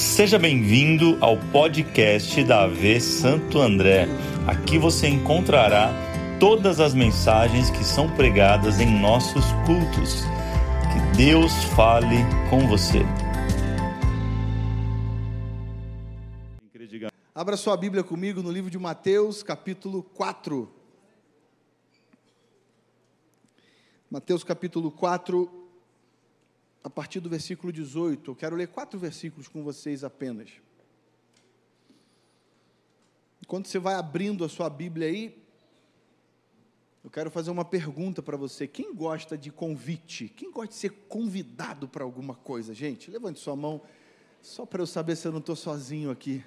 Seja bem-vindo ao podcast da AV Santo André. Aqui você encontrará todas as mensagens que são pregadas em nossos cultos. Que Deus fale com você. Abra sua Bíblia comigo no livro de Mateus, capítulo 4. Mateus, capítulo 4, a partir do versículo 18. Eu quero ler quatro versículos com vocês apenas. Enquanto você vai abrindo a sua Bíblia aí, eu quero fazer uma pergunta para você. Quem gosta de convite? Quem gosta de ser convidado para alguma coisa, gente? Levante sua mão, só para eu saber se eu não estou sozinho aqui.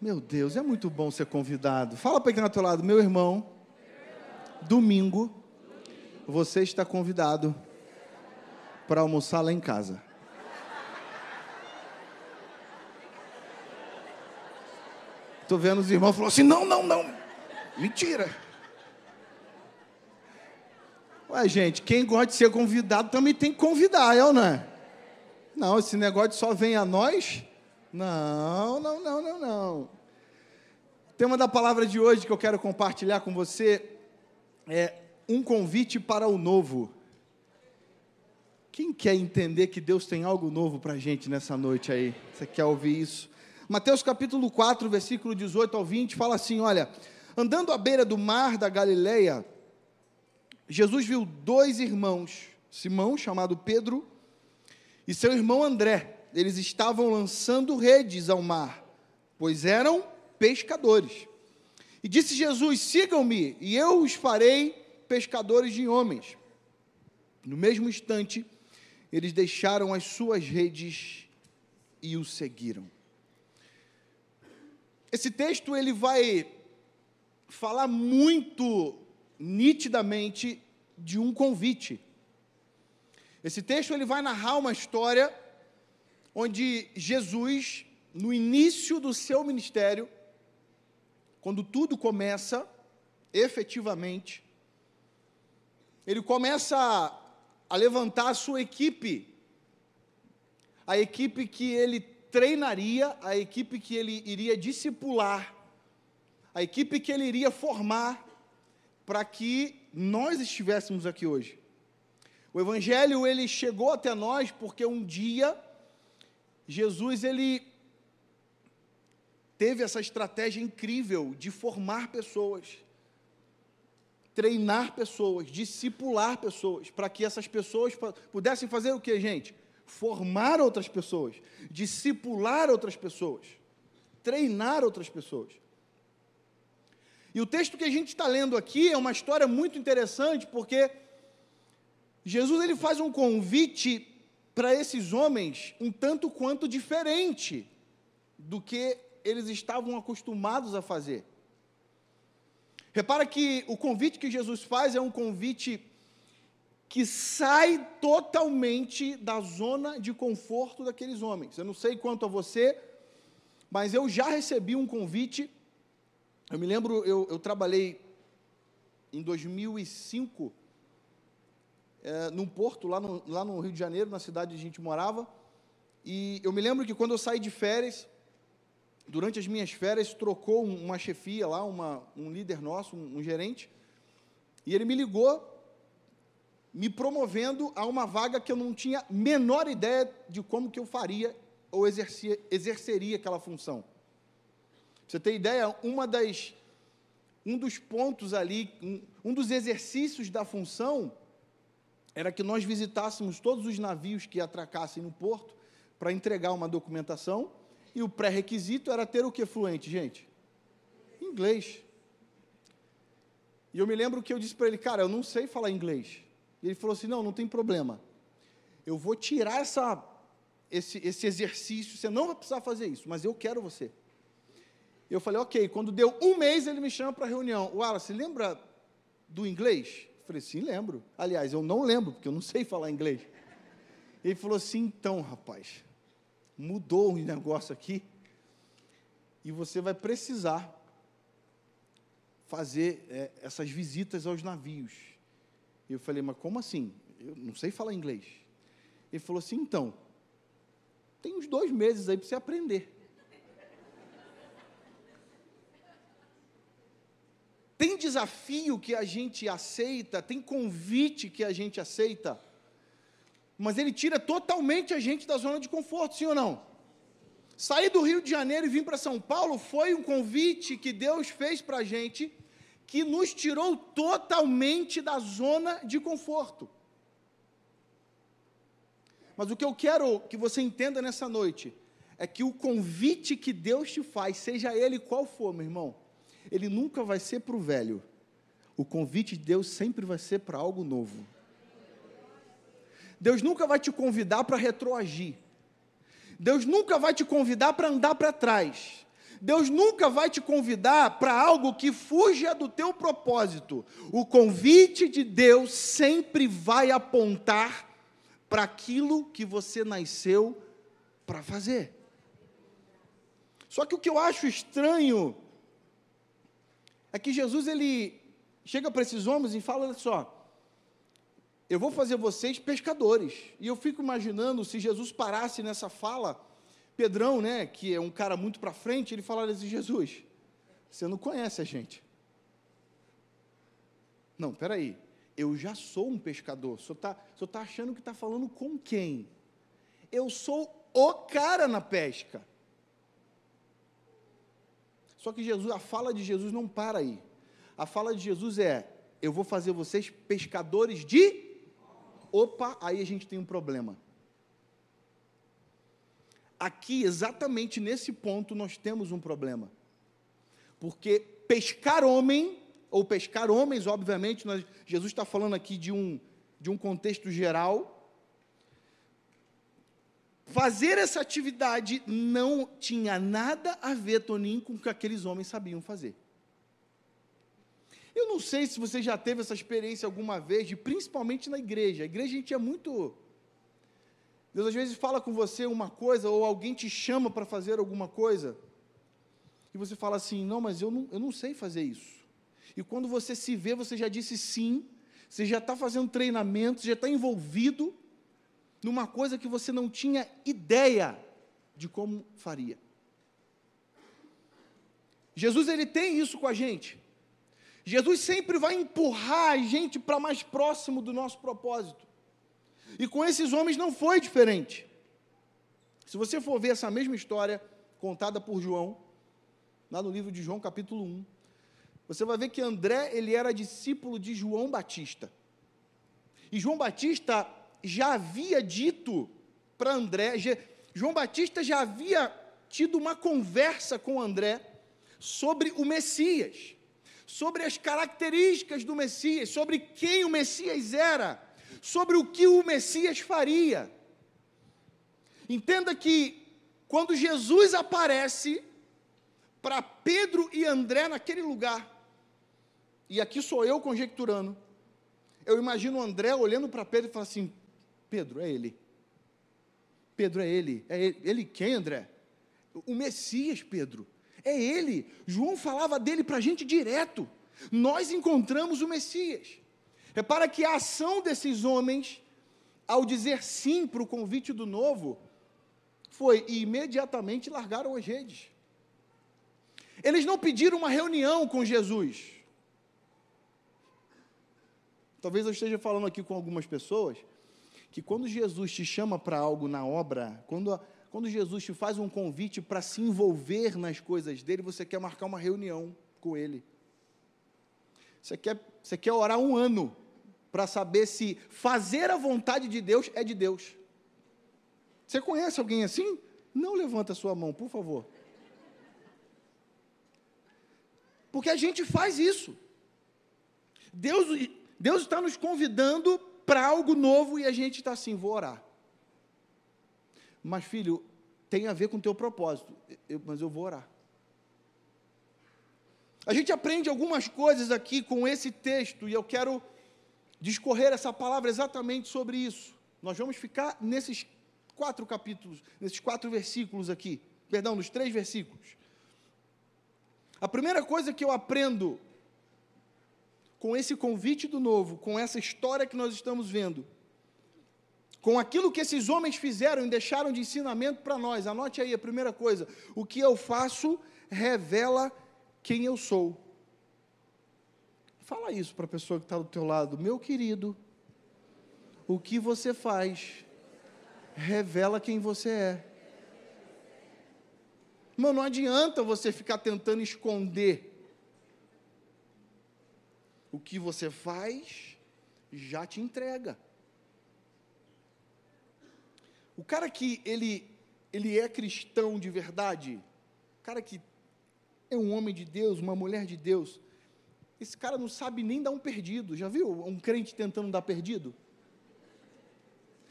Meu Deus, é muito bom ser convidado. Fala para quem está do teu lado, meu irmão. Domingo, você está convidado para almoçar lá em casa. Estou vendo os irmãos falando assim: não, não, não. Mentira. Ué, gente, quem gosta de ser convidado também tem que convidar, é ou não é? Não, esse negócio só vem a nós. Não, não, não, não, não. O tema da palavra de hoje que eu quero compartilhar com você é um convite para o novo. Quem quer entender que Deus tem algo novo para a gente nessa noite aí? Você quer ouvir isso? Mateus capítulo 4, versículo 18 ao 20, fala assim: Olha, andando à beira do mar da Galileia, Jesus viu dois irmãos, Simão, chamado Pedro, e seu irmão André. Eles estavam lançando redes ao mar, pois eram pescadores. E disse Jesus: Sigam-me, e eu os farei pescadores de homens. No mesmo instante, eles deixaram as suas redes e o seguiram. Esse texto ele vai falar muito nitidamente de um convite. Esse texto ele vai narrar uma história onde Jesus, no início do seu ministério, quando tudo começa, efetivamente, ele começa a levantar a sua equipe, a equipe que ele treinaria, a equipe que ele iria discipular, a equipe que ele iria formar para que nós estivéssemos aqui hoje. O evangelho ele chegou até nós porque um dia Jesus ele teve essa estratégia incrível de formar pessoas treinar pessoas, discipular pessoas, para que essas pessoas pudessem fazer o que, gente? Formar outras pessoas, discipular outras pessoas, treinar outras pessoas. E o texto que a gente está lendo aqui é uma história muito interessante, porque Jesus ele faz um convite para esses homens um tanto quanto diferente do que eles estavam acostumados a fazer. Repara que o convite que Jesus faz é um convite que sai totalmente da zona de conforto daqueles homens. Eu não sei quanto a você, mas eu já recebi um convite. Eu me lembro, eu, eu trabalhei em 2005 é, num porto lá no, lá no Rio de Janeiro, na cidade onde a gente morava. E eu me lembro que quando eu saí de férias, durante as minhas férias, trocou uma chefia lá, uma, um líder nosso, um, um gerente, e ele me ligou, me promovendo a uma vaga que eu não tinha menor ideia de como que eu faria ou exercia, exerceria aquela função. Pra você ter ideia, uma das, um dos pontos ali, um, um dos exercícios da função, era que nós visitássemos todos os navios que atracassem no porto para entregar uma documentação e o pré-requisito era ter o que fluente, gente? Inglês. E eu me lembro que eu disse para ele, cara, eu não sei falar inglês. E ele falou assim: não, não tem problema. Eu vou tirar essa, esse, esse exercício, você não vai precisar fazer isso, mas eu quero você. Eu falei, ok. Quando deu um mês, ele me chama para reunião. Wallace, lembra do inglês? Eu falei, sim, lembro. Aliás, eu não lembro, porque eu não sei falar inglês. Ele falou assim, então, rapaz, mudou o negócio aqui e você vai precisar fazer é, essas visitas aos navios. Eu falei, mas como assim? Eu não sei falar inglês. Ele falou assim, então, Tem uns dois meses aí para você aprender. Tem desafio que a gente aceita, tem convite que a gente aceita, mas ele tira totalmente a gente da zona de conforto, sim ou não? Sair do Rio de Janeiro e vir para São Paulo foi um convite que Deus fez para a gente, que nos tirou totalmente da zona de conforto. Mas o que eu quero que você entenda nessa noite é que o convite que Deus te faz, seja ele qual for, meu irmão, ele nunca vai ser para o velho. O convite de Deus sempre vai ser para algo novo. Deus nunca vai te convidar para retroagir. Deus nunca vai te convidar para andar para trás. Deus nunca vai te convidar para algo que fuja do teu propósito. O convite de Deus sempre vai apontar para aquilo que você nasceu para fazer. Só que o que eu acho estranho é que Jesus ele chega para esses homens e fala: olha só, eu vou fazer vocês pescadores. E eu fico imaginando se Jesus parasse nessa fala, Pedrão, né, que é um cara muito para frente, ele falaria assim: Jesus, você não conhece a gente. Não, peraí, eu já sou um pescador. Você está tá achando que está falando com quem? Eu sou o cara na pesca. Só que Jesus, a fala de Jesus não para aí. A fala de Jesus é: eu vou fazer vocês pescadores de. Opa, aí a gente tem um problema. Aqui, exatamente nesse ponto, nós temos um problema. Porque pescar homem, ou pescar homens, obviamente, nós, Jesus está falando aqui de um, de um contexto geral, Fazer essa atividade não tinha nada a ver, Toninho, com o que aqueles homens sabiam fazer. Eu não sei se você já teve essa experiência alguma vez, de, principalmente na igreja. A igreja a gente é muito. Deus às vezes fala com você uma coisa, ou alguém te chama para fazer alguma coisa, e você fala assim: não, mas eu não, eu não sei fazer isso. E quando você se vê, você já disse sim, você já está fazendo treinamento, já está envolvido, numa coisa que você não tinha ideia de como faria. Jesus ele tem isso com a gente. Jesus sempre vai empurrar a gente para mais próximo do nosso propósito. E com esses homens não foi diferente. Se você for ver essa mesma história contada por João, lá no livro de João, capítulo 1, você vai ver que André, ele era discípulo de João Batista. E João Batista já havia dito para André, já, João Batista já havia tido uma conversa com André sobre o Messias, sobre as características do Messias, sobre quem o Messias era, sobre o que o Messias faria. Entenda que quando Jesus aparece para Pedro e André naquele lugar, e aqui sou eu conjecturando, eu imagino André olhando para Pedro e falando assim: Pedro, é ele. Pedro, é ele. É ele, ele quem, André? O Messias, Pedro. É ele. João falava dele para a gente direto. Nós encontramos o Messias. Repara que a ação desses homens, ao dizer sim para o convite do novo, foi imediatamente largaram as redes. Eles não pediram uma reunião com Jesus. Talvez eu esteja falando aqui com algumas pessoas que quando Jesus te chama para algo na obra, quando, quando Jesus te faz um convite para se envolver nas coisas dele, você quer marcar uma reunião com ele. Você quer, você quer orar um ano para saber se fazer a vontade de Deus é de Deus. Você conhece alguém assim? Não levanta a sua mão, por favor. Porque a gente faz isso. Deus, Deus está nos convidando para algo novo e a gente está assim, vou orar. Mas, filho, tem a ver com o teu propósito, eu, mas eu vou orar. A gente aprende algumas coisas aqui com esse texto e eu quero discorrer essa palavra exatamente sobre isso. Nós vamos ficar nesses quatro capítulos, nesses quatro versículos aqui, perdão, nos três versículos. A primeira coisa que eu aprendo com esse convite do novo, com essa história que nós estamos vendo, com aquilo que esses homens fizeram e deixaram de ensinamento para nós. Anote aí a primeira coisa: o que eu faço revela quem eu sou. Fala isso para a pessoa que está do teu lado, meu querido. O que você faz revela quem você é. Irmão, não adianta você ficar tentando esconder. O que você faz já te entrega. O cara que ele, ele é cristão de verdade, o cara que é um homem de Deus, uma mulher de Deus, esse cara não sabe nem dar um perdido. Já viu um crente tentando dar perdido?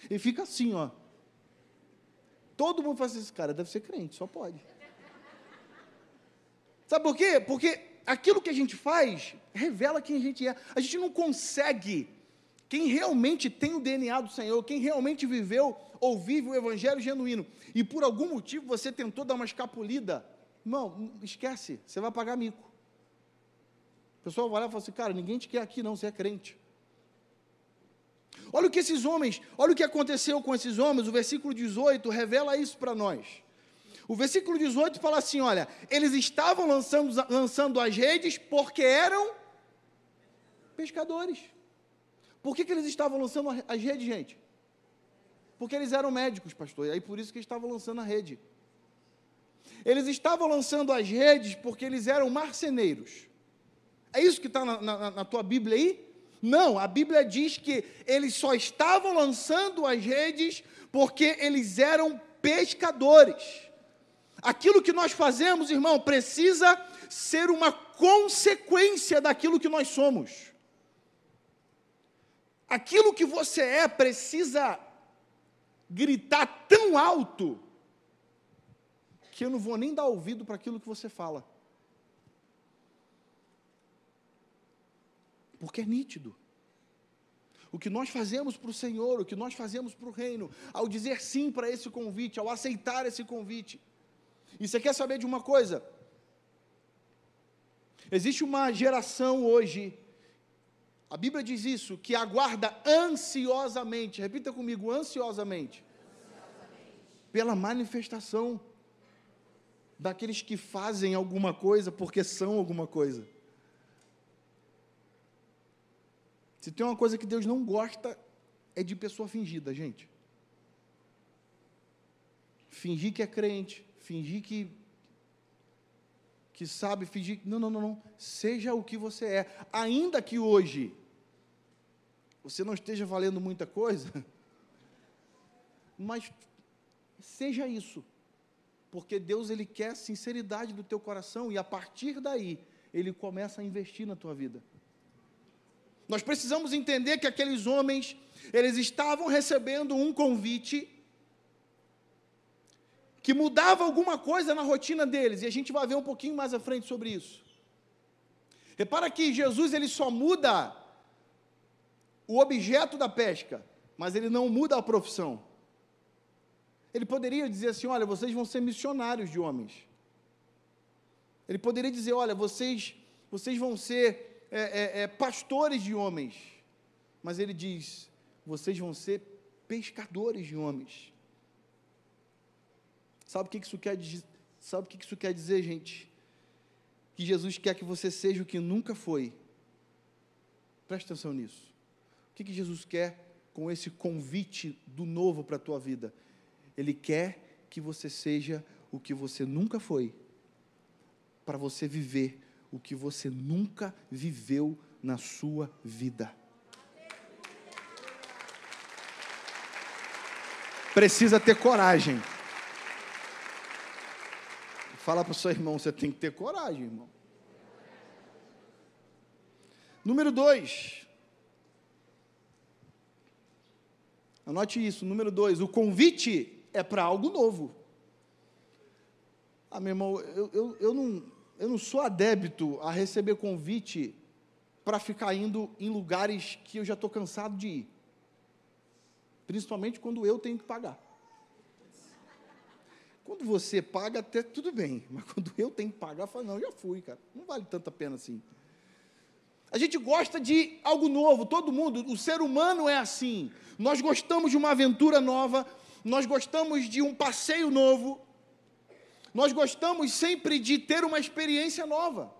Ele fica assim, ó. Todo mundo faz esse cara deve ser crente, só pode. Sabe por quê? Porque aquilo que a gente faz revela quem a gente é. A gente não consegue. Quem realmente tem o DNA do Senhor, quem realmente viveu ou vive o evangelho genuíno, e por algum motivo você tentou dar uma escapulida, irmão, esquece, você vai pagar mico. O pessoal vai lá e fala assim, cara, ninguém te quer aqui não, você é crente. Olha o que esses homens, olha o que aconteceu com esses homens, o versículo 18 revela isso para nós. O versículo 18 fala assim: olha, eles estavam lançando, lançando as redes porque eram pescadores. Por que, que eles estavam lançando as redes, gente? Porque eles eram médicos, pastor, e aí por isso que eles estavam lançando a rede. Eles estavam lançando as redes porque eles eram marceneiros. É isso que está na, na, na tua Bíblia aí? Não, a Bíblia diz que eles só estavam lançando as redes porque eles eram pescadores. Aquilo que nós fazemos, irmão, precisa ser uma consequência daquilo que nós somos. Aquilo que você é precisa gritar tão alto que eu não vou nem dar ouvido para aquilo que você fala. Porque é nítido. O que nós fazemos para o Senhor, o que nós fazemos para o reino, ao dizer sim para esse convite, ao aceitar esse convite. E você quer saber de uma coisa? Existe uma geração hoje a Bíblia diz isso, que aguarda ansiosamente, repita comigo, ansiosamente, ansiosamente. pela manifestação daqueles que fazem alguma coisa porque são alguma coisa. Se tem uma coisa que Deus não gosta, é de pessoa fingida, gente. Fingir que é crente, fingir que que sabe fingir. Não, não, não, não. Seja o que você é. Ainda que hoje você não esteja valendo muita coisa, mas seja isso. Porque Deus ele quer sinceridade do teu coração e a partir daí ele começa a investir na tua vida. Nós precisamos entender que aqueles homens, eles estavam recebendo um convite que mudava alguma coisa na rotina deles, e a gente vai ver um pouquinho mais à frente sobre isso. Repara que Jesus ele só muda o objeto da pesca, mas ele não muda a profissão. Ele poderia dizer assim: olha, vocês vão ser missionários de homens. Ele poderia dizer: olha, vocês, vocês vão ser é, é, é, pastores de homens. Mas ele diz: vocês vão ser pescadores de homens. Sabe o que isso quer? Sabe o que isso quer dizer, gente? Que Jesus quer que você seja o que nunca foi. Preste atenção nisso que, que Jesus quer com esse convite do novo para a tua vida? Ele quer que você seja o que você nunca foi, para você viver o que você nunca viveu na sua vida. Precisa ter coragem. Fala para o seu irmão, você tem que ter coragem, irmão. Número dois, Anote isso. Número dois, o convite é para algo novo. Ah, meu irmão, eu, eu, eu, não, eu não sou adébito a receber convite para ficar indo em lugares que eu já estou cansado de ir. Principalmente quando eu tenho que pagar. Quando você paga, até tudo bem, mas quando eu tenho que pagar, eu falo, não, já fui, cara, não vale tanta pena assim. A gente gosta de algo novo, todo mundo, o ser humano é assim. Nós gostamos de uma aventura nova, nós gostamos de um passeio novo, nós gostamos sempre de ter uma experiência nova.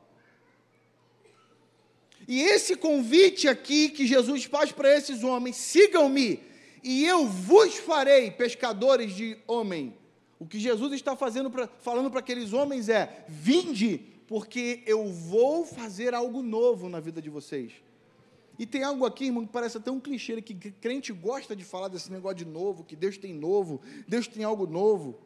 E esse convite aqui que Jesus faz para esses homens: sigam-me, e eu vos farei pescadores de homem. O que Jesus está fazendo pra, falando para aqueles homens é: vinde, porque eu vou fazer algo novo na vida de vocês. E tem algo aqui, irmão, que parece até um clichê, que crente gosta de falar desse negócio de novo, que Deus tem novo, Deus tem algo novo.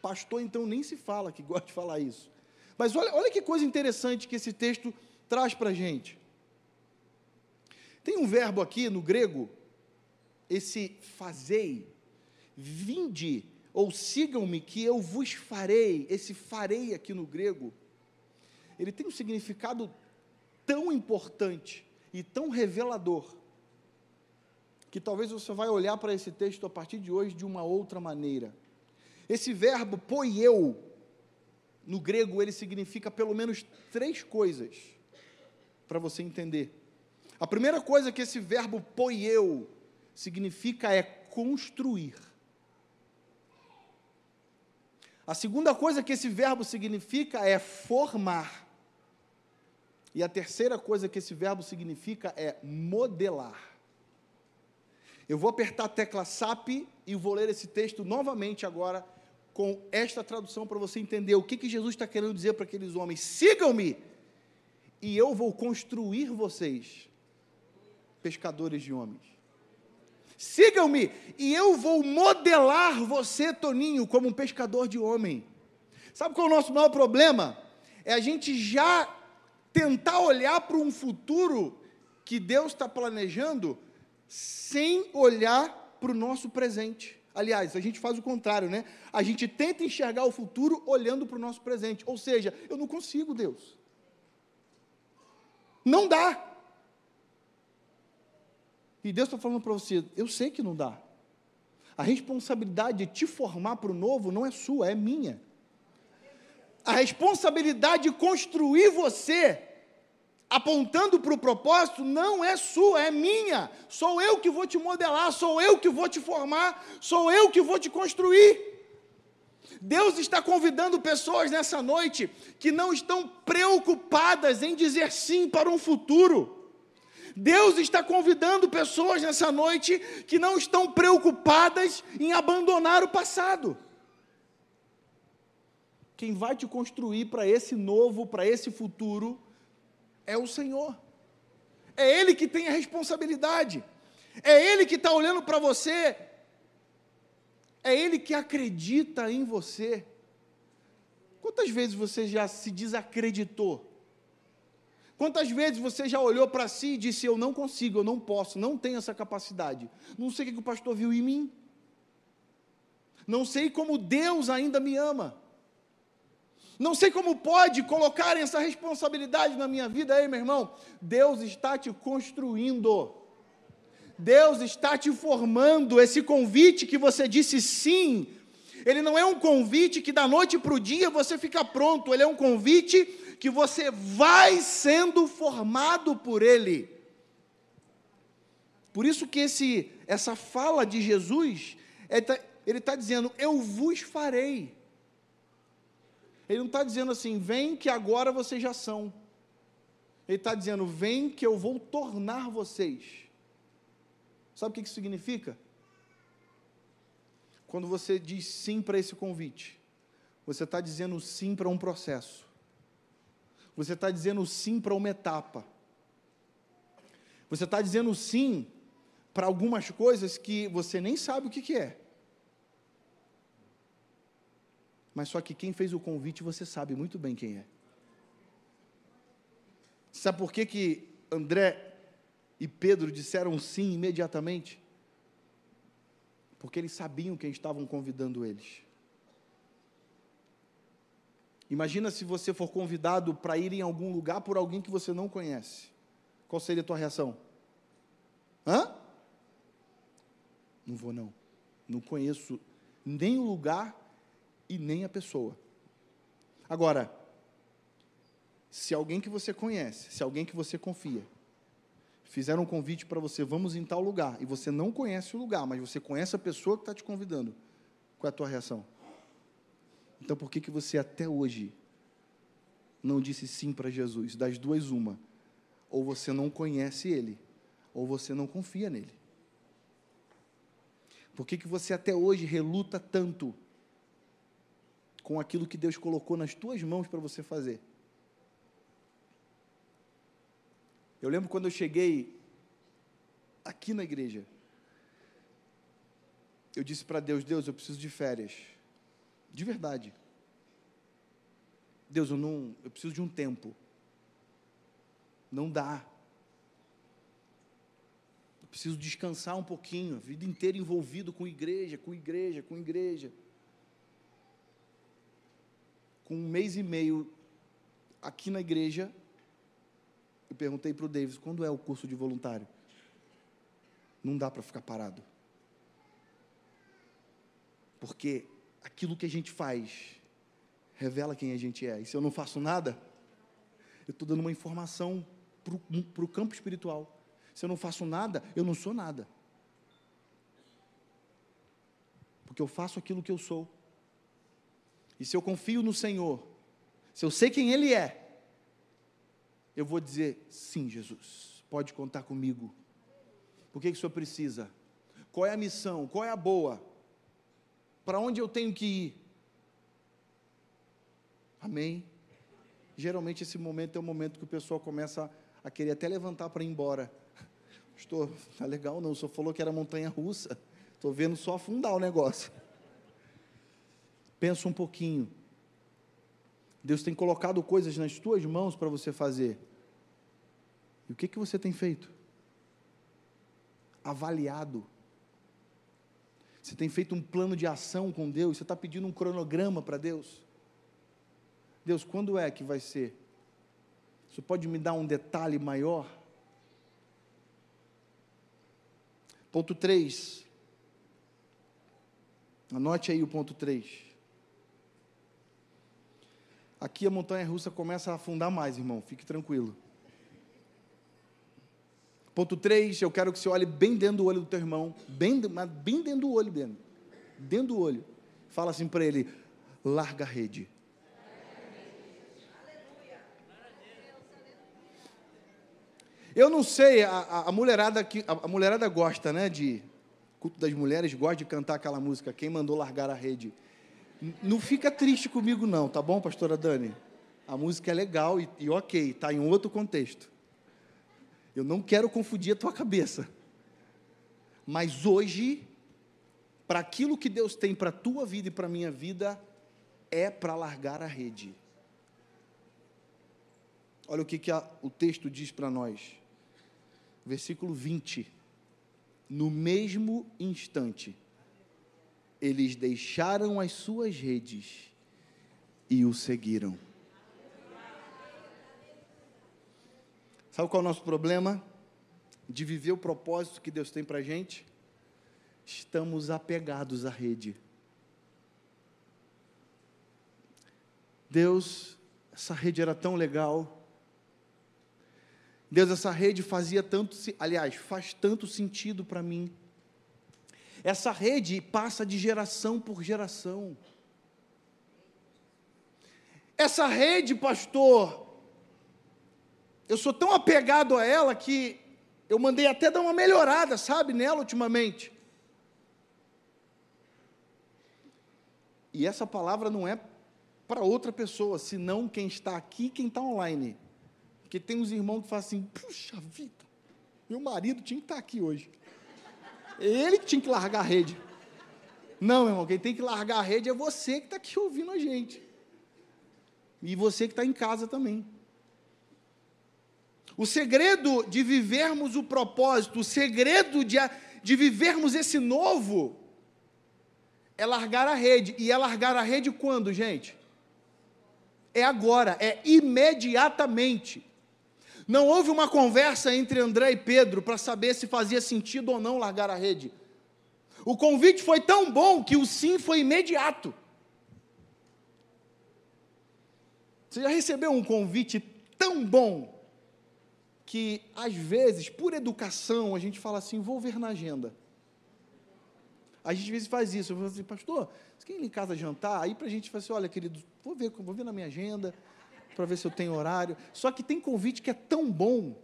Pastor, então, nem se fala que gosta de falar isso. Mas olha, olha que coisa interessante que esse texto traz para a gente. Tem um verbo aqui no grego, esse fazei, vinde, ou sigam-me, que eu vos farei. Esse farei aqui no grego, ele tem um significado tão importante e tão revelador, que talvez você vai olhar para esse texto a partir de hoje de uma outra maneira. Esse verbo poieu, no grego, ele significa pelo menos três coisas para você entender. A primeira coisa que esse verbo poieu significa é construir. A segunda coisa que esse verbo significa é formar. E a terceira coisa que esse verbo significa é modelar. Eu vou apertar a tecla SAP e vou ler esse texto novamente agora com esta tradução para você entender o que, que Jesus está querendo dizer para aqueles homens. Sigam-me e eu vou construir vocês pescadores de homens. Sigam-me e eu vou modelar você, Toninho, como um pescador de homem. Sabe qual é o nosso maior problema? É a gente já tentar olhar para um futuro que Deus está planejando sem olhar para o nosso presente. Aliás, a gente faz o contrário, né? A gente tenta enxergar o futuro olhando para o nosso presente. Ou seja, eu não consigo, Deus. Não dá. E Deus está falando para você: eu sei que não dá. A responsabilidade de te formar para o novo não é sua, é minha. A responsabilidade de construir você, apontando para o propósito, não é sua, é minha. Sou eu que vou te modelar, sou eu que vou te formar, sou eu que vou te construir. Deus está convidando pessoas nessa noite que não estão preocupadas em dizer sim para um futuro. Deus está convidando pessoas nessa noite que não estão preocupadas em abandonar o passado. Quem vai te construir para esse novo, para esse futuro, é o Senhor. É Ele que tem a responsabilidade. É Ele que está olhando para você é Ele que acredita em você. Quantas vezes você já se desacreditou? Quantas vezes você já olhou para si e disse: Eu não consigo, eu não posso, não tenho essa capacidade. Não sei o que o pastor viu em mim. Não sei como Deus ainda me ama. Não sei como pode colocar essa responsabilidade na minha vida. Ei, meu irmão, Deus está te construindo. Deus está te formando. Esse convite que você disse sim, ele não é um convite que da noite para o dia você fica pronto, ele é um convite que você vai sendo formado por ele. Por isso que esse, essa fala de Jesus, tá, ele está dizendo, eu vos farei. Ele não está dizendo assim, vem que agora vocês já são. Ele está dizendo, vem que eu vou tornar vocês. Sabe o que isso significa? Quando você diz sim para esse convite, você está dizendo sim para um processo. Você está dizendo sim para uma etapa. Você está dizendo sim para algumas coisas que você nem sabe o que, que é. Mas só que quem fez o convite você sabe muito bem quem é. Sabe por que, que André e Pedro disseram sim imediatamente? Porque eles sabiam quem estavam convidando eles. Imagina se você for convidado para ir em algum lugar por alguém que você não conhece. Qual seria a tua reação? Hã? Não vou não. Não conheço nem o lugar e nem a pessoa. Agora, Se alguém que você conhece, se alguém que você confia, fizeram um convite para você, vamos em tal lugar, e você não conhece o lugar, mas você conhece a pessoa que está te convidando, qual é a tua reação? Então por que, que você até hoje não disse sim para Jesus? Das duas, uma. Ou você não conhece Ele, ou você não confia nele. Por que, que você até hoje reluta tanto com aquilo que Deus colocou nas tuas mãos para você fazer? Eu lembro quando eu cheguei aqui na igreja, eu disse para Deus: Deus, eu preciso de férias. De verdade. Deus, eu não, eu preciso de um tempo. Não dá. Eu preciso descansar um pouquinho, a vida inteira envolvido com igreja, com igreja, com igreja. Com um mês e meio aqui na igreja, eu perguntei para o Davis, quando é o curso de voluntário? Não dá para ficar parado. Porque aquilo que a gente faz revela quem a gente é. E se eu não faço nada, eu estou dando uma informação para o campo espiritual. Se eu não faço nada, eu não sou nada. Porque eu faço aquilo que eu sou. E se eu confio no Senhor, se eu sei quem Ele é, eu vou dizer: sim, Jesus, pode contar comigo. Por que, que o senhor precisa? Qual é a missão? Qual é a boa? Para onde eu tenho que ir? Amém? Geralmente esse momento é o momento que o pessoal começa a querer até levantar para ir embora. Pastor, tá legal não, o senhor falou que era montanha russa. Estou vendo só afundar o negócio. Pensa um pouquinho. Deus tem colocado coisas nas tuas mãos para você fazer. E o que, que você tem feito? Avaliado. Você tem feito um plano de ação com Deus? Você está pedindo um cronograma para Deus? Deus, quando é que vai ser? Você pode me dar um detalhe maior? Ponto 3. Anote aí o ponto 3. Aqui a montanha russa começa a afundar mais, irmão, fique tranquilo. Ponto 3, eu quero que você olhe bem dentro do olho do teu irmão, bem, mas bem dentro do olho dele. Dentro do olho. Fala assim para ele: larga a rede. Eu não sei, a, a, mulherada que a, a mulherada gosta, né, de culto das mulheres gosta de cantar aquela música Quem mandou largar a rede. Não fica triste comigo, não, tá bom, pastora Dani? A música é legal e, e ok, está em outro contexto. Eu não quero confundir a tua cabeça. Mas hoje, para aquilo que Deus tem para a tua vida e para a minha vida, é para largar a rede. Olha o que, que a, o texto diz para nós. Versículo 20. No mesmo instante, eles deixaram as suas redes e o seguiram. Sabe qual é o nosso problema? De viver o propósito que Deus tem para a gente? Estamos apegados à rede. Deus, essa rede era tão legal. Deus, essa rede fazia tanto, aliás, faz tanto sentido para mim. Essa rede passa de geração por geração. Essa rede, pastor, eu sou tão apegado a ela que eu mandei até dar uma melhorada, sabe, nela ultimamente. E essa palavra não é para outra pessoa, senão quem está aqui, quem está online. Porque tem uns irmãos que falam assim: puxa vida, meu marido tinha que estar aqui hoje. Ele que tinha que largar a rede. Não, irmão, quem tem que largar a rede é você que está aqui ouvindo a gente. E você que está em casa também. O segredo de vivermos o propósito, o segredo de, de vivermos esse novo, é largar a rede. E é largar a rede quando, gente? É agora, é imediatamente. Não houve uma conversa entre André e Pedro para saber se fazia sentido ou não largar a rede. O convite foi tão bom que o sim foi imediato. Você já recebeu um convite tão bom que, às vezes, por educação, a gente fala assim: vou ver na agenda. A gente às vezes faz isso. Eu falo assim, pastor, você quer ir em casa jantar? Aí para a gente fala assim: olha, querido, vou ver, vou ver na minha agenda, para ver se eu tenho horário. Só que tem convite que é tão bom,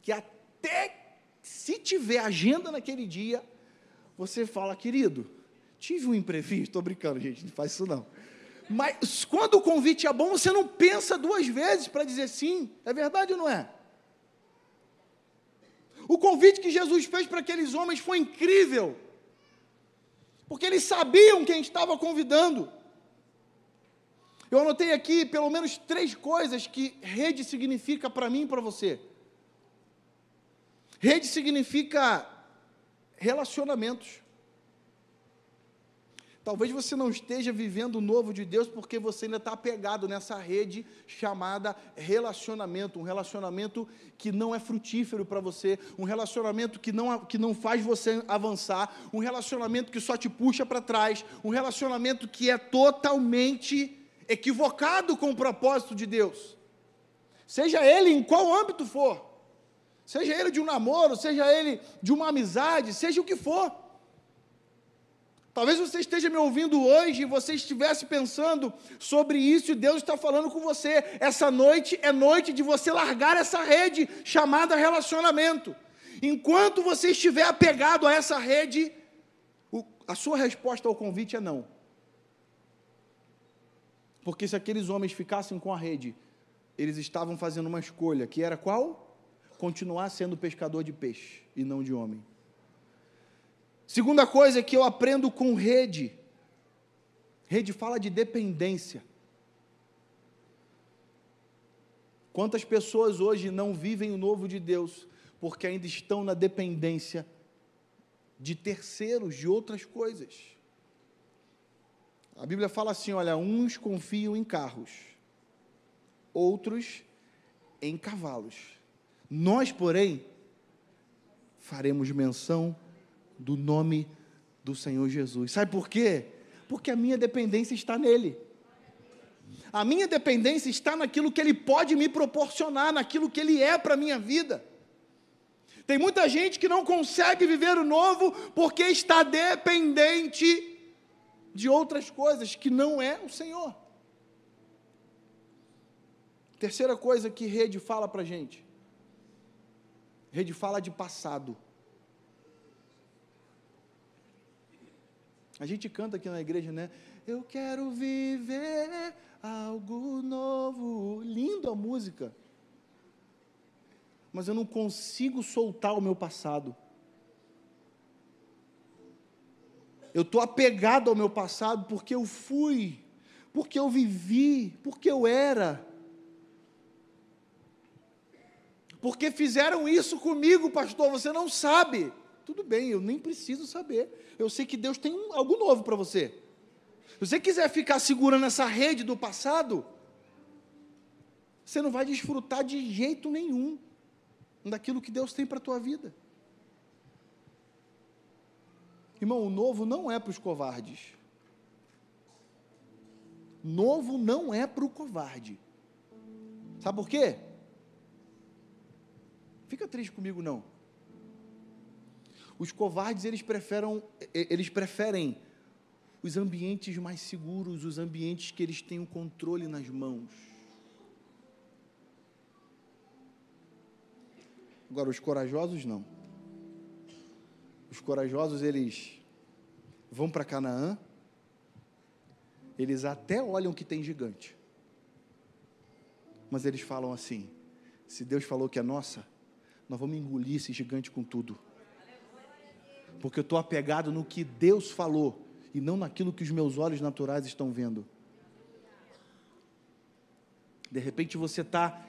que até se tiver agenda naquele dia, você fala, querido, tive um imprevisto. Estou brincando, gente, não faz isso não. Mas quando o convite é bom, você não pensa duas vezes para dizer sim. É verdade ou não é? O convite que Jesus fez para aqueles homens foi incrível, porque eles sabiam quem estava convidando. Eu anotei aqui pelo menos três coisas que rede significa para mim e para você. Rede significa relacionamentos. Talvez você não esteja vivendo o novo de Deus porque você ainda está apegado nessa rede chamada relacionamento, um relacionamento que não é frutífero para você, um relacionamento que não, que não faz você avançar, um relacionamento que só te puxa para trás, um relacionamento que é totalmente equivocado com o propósito de Deus. Seja ele em qual âmbito for, seja ele de um namoro, seja ele de uma amizade, seja o que for. Talvez você esteja me ouvindo hoje e você estivesse pensando sobre isso e Deus está falando com você. Essa noite é noite de você largar essa rede chamada relacionamento. Enquanto você estiver apegado a essa rede, a sua resposta ao convite é não. Porque se aqueles homens ficassem com a rede, eles estavam fazendo uma escolha, que era qual? Continuar sendo pescador de peixe e não de homem. Segunda coisa que eu aprendo com rede. Rede fala de dependência. Quantas pessoas hoje não vivem o novo de Deus porque ainda estão na dependência de terceiros, de outras coisas? A Bíblia fala assim: olha, uns confiam em carros, outros em cavalos. Nós, porém, faremos menção do nome do Senhor Jesus. Sabe por quê? Porque a minha dependência está nele. A minha dependência está naquilo que ele pode me proporcionar, naquilo que ele é para a minha vida. Tem muita gente que não consegue viver o novo porque está dependente de outras coisas que não é o Senhor. Terceira coisa que rede fala para gente. Rede fala de passado. A gente canta aqui na igreja, né? Eu quero viver algo novo. Lindo a música. Mas eu não consigo soltar o meu passado. Eu estou apegado ao meu passado porque eu fui, porque eu vivi, porque eu era. Porque fizeram isso comigo, pastor, você não sabe. Tudo bem, eu nem preciso saber. Eu sei que Deus tem algo novo para você. Se você quiser ficar segurando essa rede do passado, você não vai desfrutar de jeito nenhum daquilo que Deus tem para a tua vida. Irmão, o novo não é para os covardes. Novo não é para o covarde. Sabe por quê? Fica triste comigo, não. Os covardes, eles preferem, eles preferem os ambientes mais seguros, os ambientes que eles têm o controle nas mãos. Agora, os corajosos não. Os corajosos, eles vão para Canaã, eles até olham que tem gigante. Mas eles falam assim: se Deus falou que é nossa, nós vamos engolir esse gigante com tudo porque eu estou apegado no que Deus falou e não naquilo que os meus olhos naturais estão vendo. De repente você está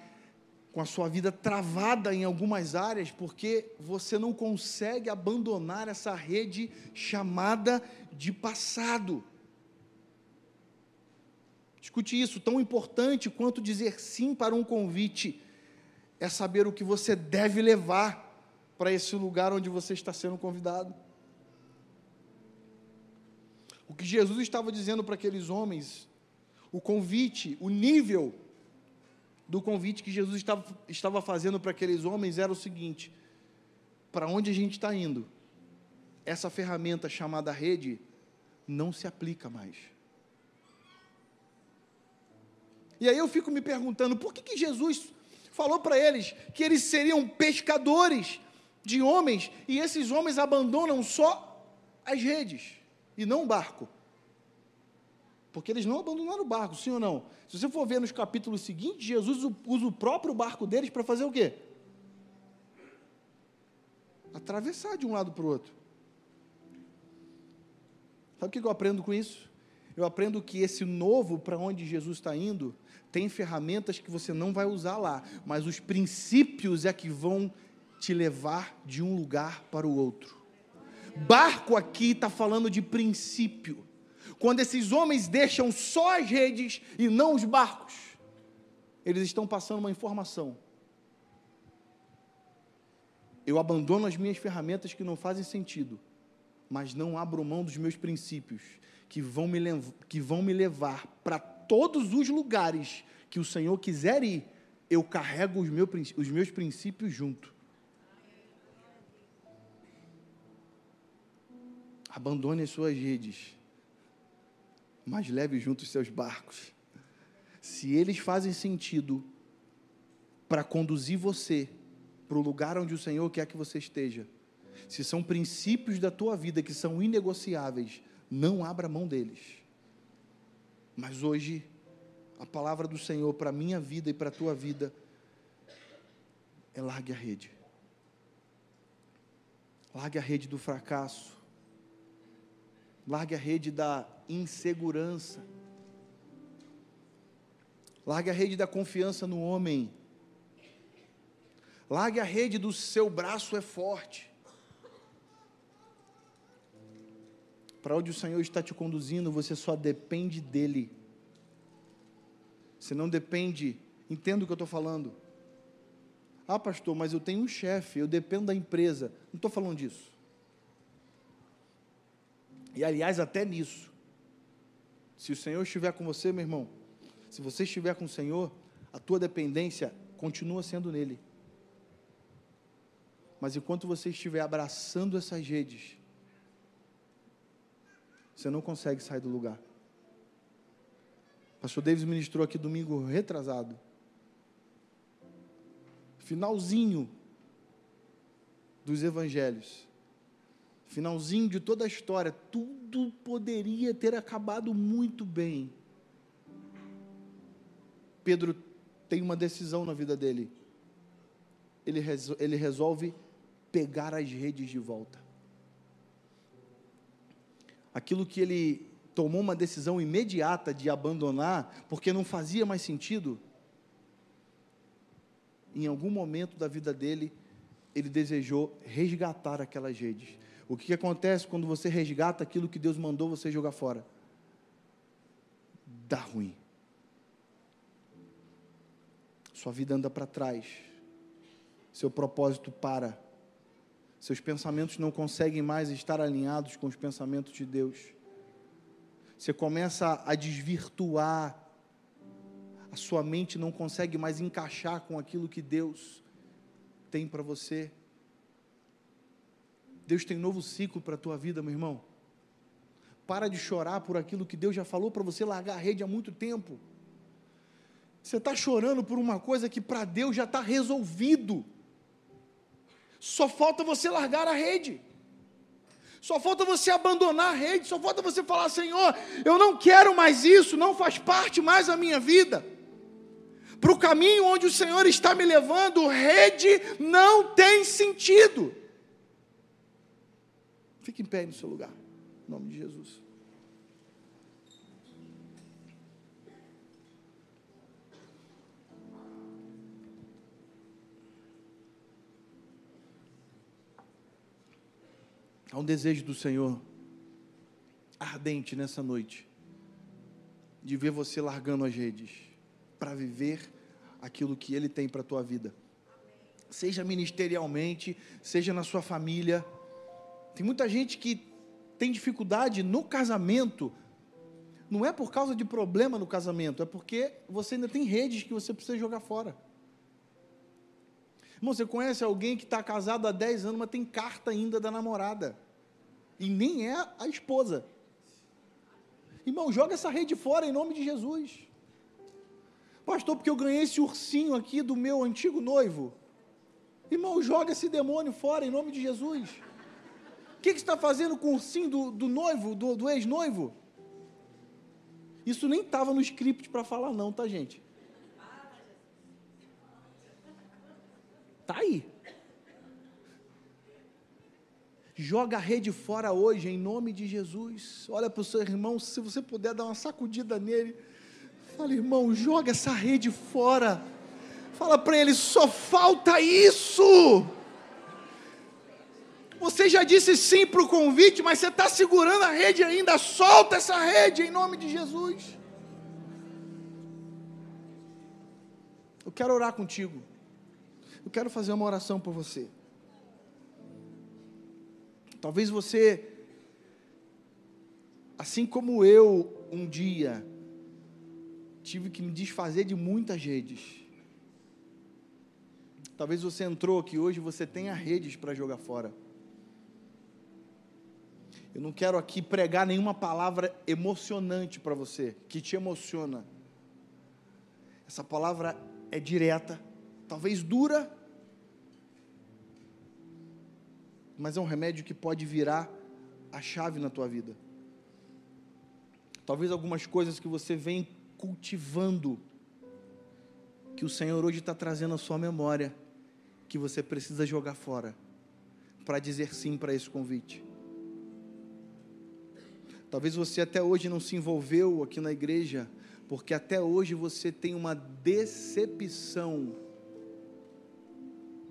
com a sua vida travada em algumas áreas porque você não consegue abandonar essa rede chamada de passado. Escute isso, tão importante quanto dizer sim para um convite é saber o que você deve levar para esse lugar onde você está sendo convidado. O que Jesus estava dizendo para aqueles homens, o convite, o nível do convite que Jesus estava, estava fazendo para aqueles homens era o seguinte: para onde a gente está indo? Essa ferramenta chamada rede não se aplica mais. E aí eu fico me perguntando, por que, que Jesus falou para eles que eles seriam pescadores de homens e esses homens abandonam só as redes e não o barco? Porque eles não abandonaram o barco, sim ou não? Se você for ver nos capítulos seguintes, Jesus usa o próprio barco deles para fazer o quê? Atravessar de um lado para o outro. Sabe o que eu aprendo com isso? Eu aprendo que esse novo para onde Jesus está indo tem ferramentas que você não vai usar lá, mas os princípios é que vão te levar de um lugar para o outro. Barco aqui está falando de princípio quando esses homens deixam só as redes e não os barcos, eles estão passando uma informação. Eu abandono as minhas ferramentas que não fazem sentido, mas não abro mão dos meus princípios, que vão me, que vão me levar para todos os lugares que o Senhor quiser ir, eu carrego os meus, os meus princípios junto. Abandone as suas redes mas leve junto os seus barcos. Se eles fazem sentido para conduzir você para o lugar onde o Senhor quer que você esteja, se são princípios da tua vida que são inegociáveis, não abra mão deles. Mas hoje, a palavra do Senhor para a minha vida e para a tua vida é largue a rede. Largue a rede do fracasso. Largue a rede da insegurança. Largue a rede da confiança no homem. Largue a rede do seu braço é forte. Para onde o Senhor está te conduzindo, você só depende dEle. Você não depende, entenda o que eu estou falando. Ah, pastor, mas eu tenho um chefe, eu dependo da empresa. Não estou falando disso. E aliás, até nisso, se o Senhor estiver com você, meu irmão, se você estiver com o Senhor, a tua dependência continua sendo nele. Mas enquanto você estiver abraçando essas redes, você não consegue sair do lugar. pastor Davis ministrou aqui domingo retrasado. Finalzinho dos evangelhos finalzinho de toda a história, tudo poderia ter acabado muito bem. Pedro tem uma decisão na vida dele. Ele, ele resolve pegar as redes de volta. Aquilo que ele tomou uma decisão imediata de abandonar, porque não fazia mais sentido, em algum momento da vida dele, ele desejou resgatar aquelas redes. O que acontece quando você resgata aquilo que Deus mandou você jogar fora? Dá ruim. Sua vida anda para trás. Seu propósito para. Seus pensamentos não conseguem mais estar alinhados com os pensamentos de Deus. Você começa a desvirtuar. A sua mente não consegue mais encaixar com aquilo que Deus tem para você. Deus tem um novo ciclo para a tua vida, meu irmão. Para de chorar por aquilo que Deus já falou para você largar a rede há muito tempo. Você está chorando por uma coisa que para Deus já está resolvido. Só falta você largar a rede. Só falta você abandonar a rede. Só falta você falar: Senhor, eu não quero mais isso, não faz parte mais da minha vida. Para o caminho onde o Senhor está me levando, rede não tem sentido. Fique em pé no seu lugar. Em nome de Jesus. Há um desejo do Senhor ardente nessa noite de ver você largando as redes para viver aquilo que Ele tem para a tua vida, seja ministerialmente, seja na sua família tem muita gente que tem dificuldade no casamento, Não é por causa de problema no casamento, é porque você ainda tem redes que você precisa jogar fora. Irmão, você conhece alguém que está casado há 10 anos, mas tem carta ainda da namorada. E nem é a esposa. Irmão, joga essa rede fora em nome de Jesus. Pastor, porque eu ganhei esse ursinho aqui do meu antigo noivo. Irmão, joga esse demônio fora em nome de Jesus. O que, que está fazendo com o ursinho do, do noivo, do, do ex-noivo? Isso nem estava no script para falar, não, tá, gente? Tá aí. Joga a rede fora hoje, em nome de Jesus. Olha para o seu irmão, se você puder dar uma sacudida nele. Fala, irmão, joga essa rede fora. Fala para ele, só falta isso. Você já disse sim para o convite, mas você está segurando a rede ainda. Solta essa rede em nome de Jesus. Eu quero orar contigo. Eu quero fazer uma oração por você. Talvez você, assim como eu, um dia, tive que me desfazer de muitas redes. Talvez você entrou aqui hoje, você tenha redes para jogar fora. Eu não quero aqui pregar nenhuma palavra emocionante para você, que te emociona. Essa palavra é direta, talvez dura, mas é um remédio que pode virar a chave na tua vida. Talvez algumas coisas que você vem cultivando, que o Senhor hoje está trazendo à sua memória, que você precisa jogar fora, para dizer sim para esse convite. Talvez você até hoje não se envolveu aqui na igreja, porque até hoje você tem uma decepção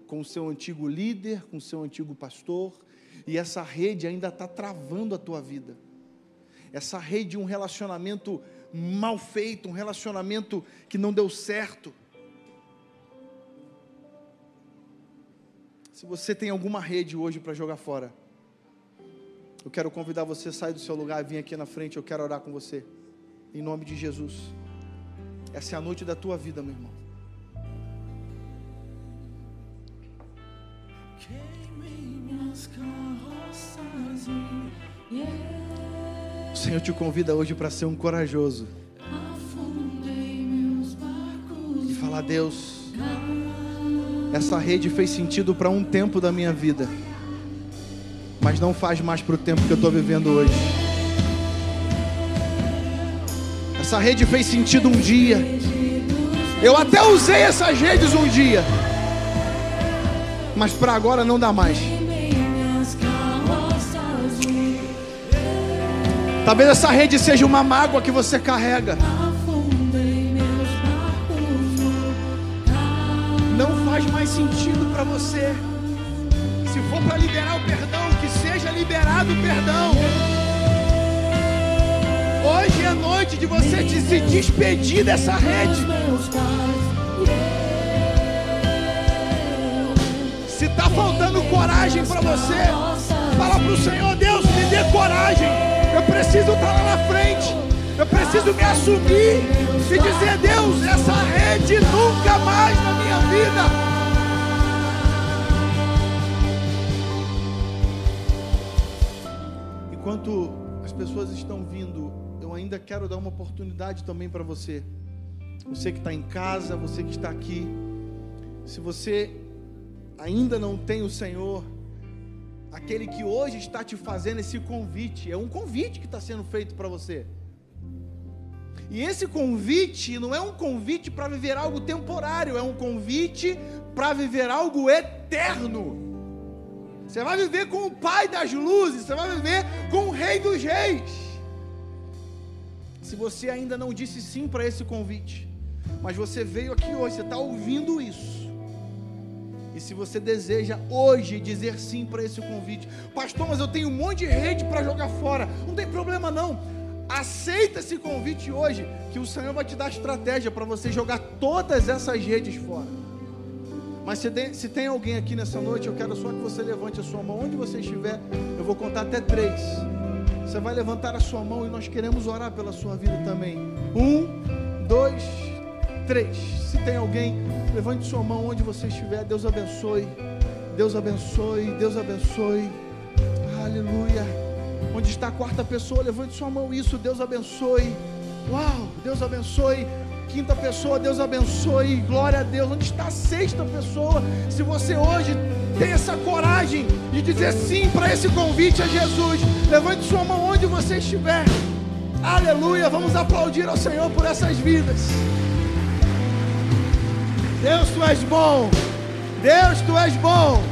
com o seu antigo líder, com o seu antigo pastor, e essa rede ainda está travando a tua vida. Essa rede, um relacionamento mal feito, um relacionamento que não deu certo. Se você tem alguma rede hoje para jogar fora, eu quero convidar você a sair do seu lugar e vir aqui na frente. Eu quero orar com você. Em nome de Jesus. Essa é a noite da tua vida, meu irmão. O Senhor te convida hoje para ser um corajoso. E falar, Deus, essa rede fez sentido para um tempo da minha vida, mas não faz mais para o tempo que eu estou vivendo hoje. Essa rede fez sentido um dia. Eu até usei essas redes um dia. Mas para agora não dá mais. Talvez essa rede seja uma mágoa que você carrega. Não faz mais sentido para você. Se for para liberar o perdão, que seja liberado perdão. Hoje é noite de você se despedir dessa rede. Se está faltando coragem para você, fala para o Senhor, Deus, me dê coragem. Eu preciso estar lá na frente. Eu preciso me assumir e dizer, Deus, essa rede nunca mais na minha vida. Pessoas estão vindo ainda quero dar uma oportunidade também para você. Você que está em casa, você que está aqui. Se você ainda não tem o Senhor, aquele que hoje está te fazendo esse convite, é um convite que está sendo feito para você. E esse convite não é um convite para viver algo temporário, é um convite para viver algo eterno. Você vai viver com o Pai das luzes, você vai viver com o Rei dos Reis. Se você ainda não disse sim para esse convite, mas você veio aqui hoje, você está ouvindo isso. E se você deseja hoje dizer sim para esse convite, pastor, mas eu tenho um monte de rede para jogar fora, não tem problema não. Aceita esse convite hoje, que o Senhor vai te dar estratégia para você jogar todas essas redes fora. Mas se tem, se tem alguém aqui nessa noite, eu quero só que você levante a sua mão onde você estiver. Eu vou contar até três. Você vai levantar a sua mão e nós queremos orar pela sua vida também. Um, dois, três. Se tem alguém, levante sua mão onde você estiver. Deus abençoe. Deus abençoe. Deus abençoe. Aleluia. Onde está a quarta pessoa? Levante sua mão. Isso. Deus abençoe. Uau. Deus abençoe. Quinta pessoa, Deus abençoe, glória a Deus. Onde está a sexta pessoa? Se você hoje tem essa coragem de dizer sim para esse convite a Jesus, levante sua mão onde você estiver. Aleluia, vamos aplaudir ao Senhor por essas vidas. Deus, tu és bom. Deus, tu és bom.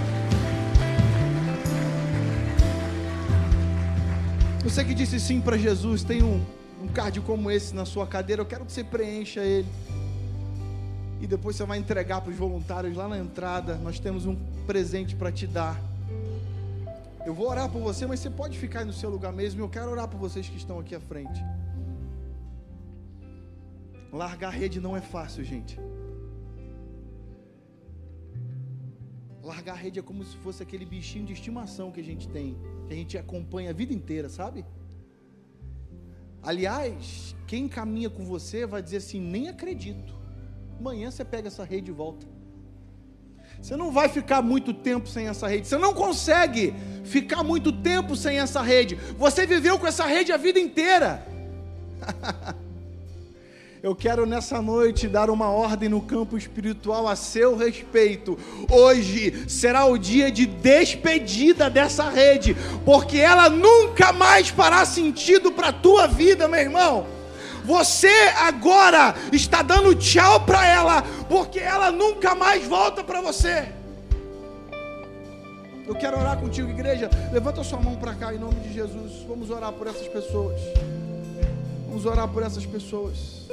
Você que disse sim para Jesus, tem um um card como esse na sua cadeira, eu quero que você preencha ele. E depois você vai entregar para os voluntários lá na entrada. Nós temos um presente para te dar. Eu vou orar por você, mas você pode ficar no seu lugar mesmo. Eu quero orar por vocês que estão aqui à frente. Largar a rede não é fácil, gente. Largar a rede é como se fosse aquele bichinho de estimação que a gente tem, que a gente acompanha a vida inteira, sabe? Aliás, quem caminha com você vai dizer assim: nem acredito. Amanhã você pega essa rede de volta. Você não vai ficar muito tempo sem essa rede. Você não consegue ficar muito tempo sem essa rede. Você viveu com essa rede a vida inteira. Eu quero nessa noite dar uma ordem no campo espiritual a seu respeito. Hoje será o dia de despedida dessa rede, porque ela nunca mais fará sentido para a tua vida, meu irmão. Você agora está dando tchau para ela, porque ela nunca mais volta para você. Eu quero orar contigo, igreja. Levanta sua mão para cá em nome de Jesus. Vamos orar por essas pessoas. Vamos orar por essas pessoas.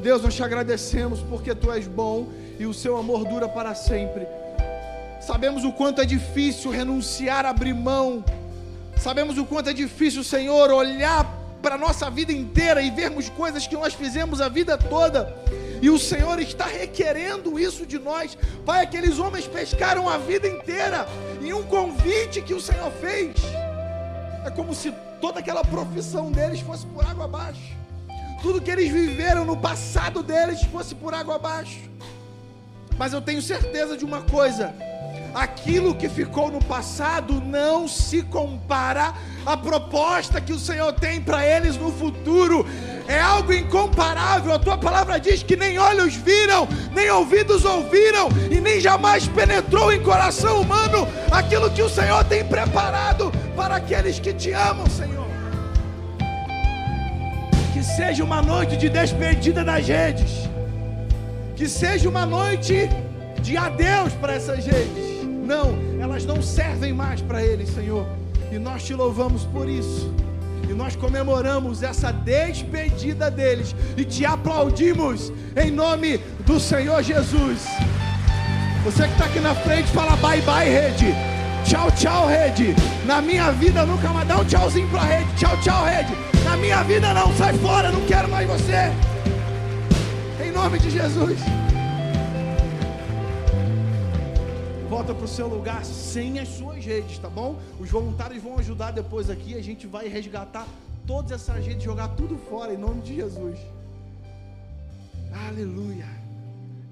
Deus, nós te agradecemos porque tu és bom e o seu amor dura para sempre. Sabemos o quanto é difícil renunciar, abrir mão. Sabemos o quanto é difícil, Senhor, olhar para a nossa vida inteira e vermos coisas que nós fizemos a vida toda. E o Senhor está requerendo isso de nós. Pai, aqueles homens pescaram a vida inteira. E um convite que o Senhor fez é como se toda aquela profissão deles fosse por água abaixo tudo que eles viveram no passado deles fosse por água abaixo. Mas eu tenho certeza de uma coisa: aquilo que ficou no passado não se compara à proposta que o Senhor tem para eles no futuro. É algo incomparável. A tua palavra diz que nem olhos viram, nem ouvidos ouviram, e nem jamais penetrou em coração humano aquilo que o Senhor tem preparado para aqueles que te amam, Senhor seja uma noite de despedida das redes, que seja uma noite de adeus para essas redes. Não, elas não servem mais para eles, Senhor, e nós te louvamos por isso. E nós comemoramos essa despedida deles e te aplaudimos em nome do Senhor Jesus. Você que está aqui na frente, fala bye bye, rede. Tchau, tchau, rede. Na minha vida nunca mais dá um tchauzinho para a rede. Tchau, tchau, rede. Na minha vida não, sai fora, não quero mais você. Em nome de Jesus. Volta para o seu lugar sem as suas redes, tá bom? Os voluntários vão ajudar depois aqui. A gente vai resgatar todas essas redes, jogar tudo fora em nome de Jesus. Aleluia.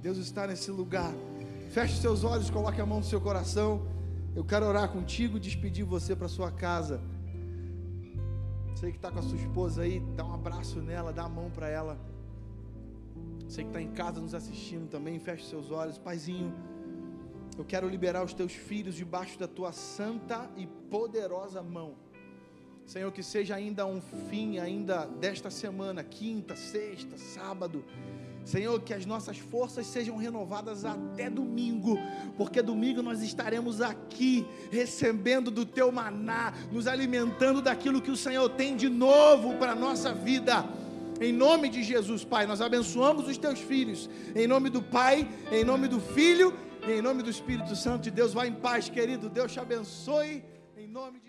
Deus está nesse lugar. Feche seus olhos, coloque a mão no seu coração. Eu quero orar contigo, despedir você para sua casa. Você que está com a sua esposa aí, dá um abraço nela, dá a mão para ela. Você que está em casa nos assistindo também, feche seus olhos. Paizinho, eu quero liberar os teus filhos debaixo da tua santa e poderosa mão. Senhor, que seja ainda um fim, ainda desta semana, quinta, sexta, sábado Senhor, que as nossas forças sejam renovadas até domingo, porque domingo nós estaremos aqui recebendo do teu maná, nos alimentando daquilo que o Senhor tem de novo para a nossa vida. Em nome de Jesus, Pai, nós abençoamos os teus filhos. Em nome do Pai, em nome do Filho, em nome do Espírito Santo de Deus. Vá em paz, querido. Deus te abençoe. Em nome de.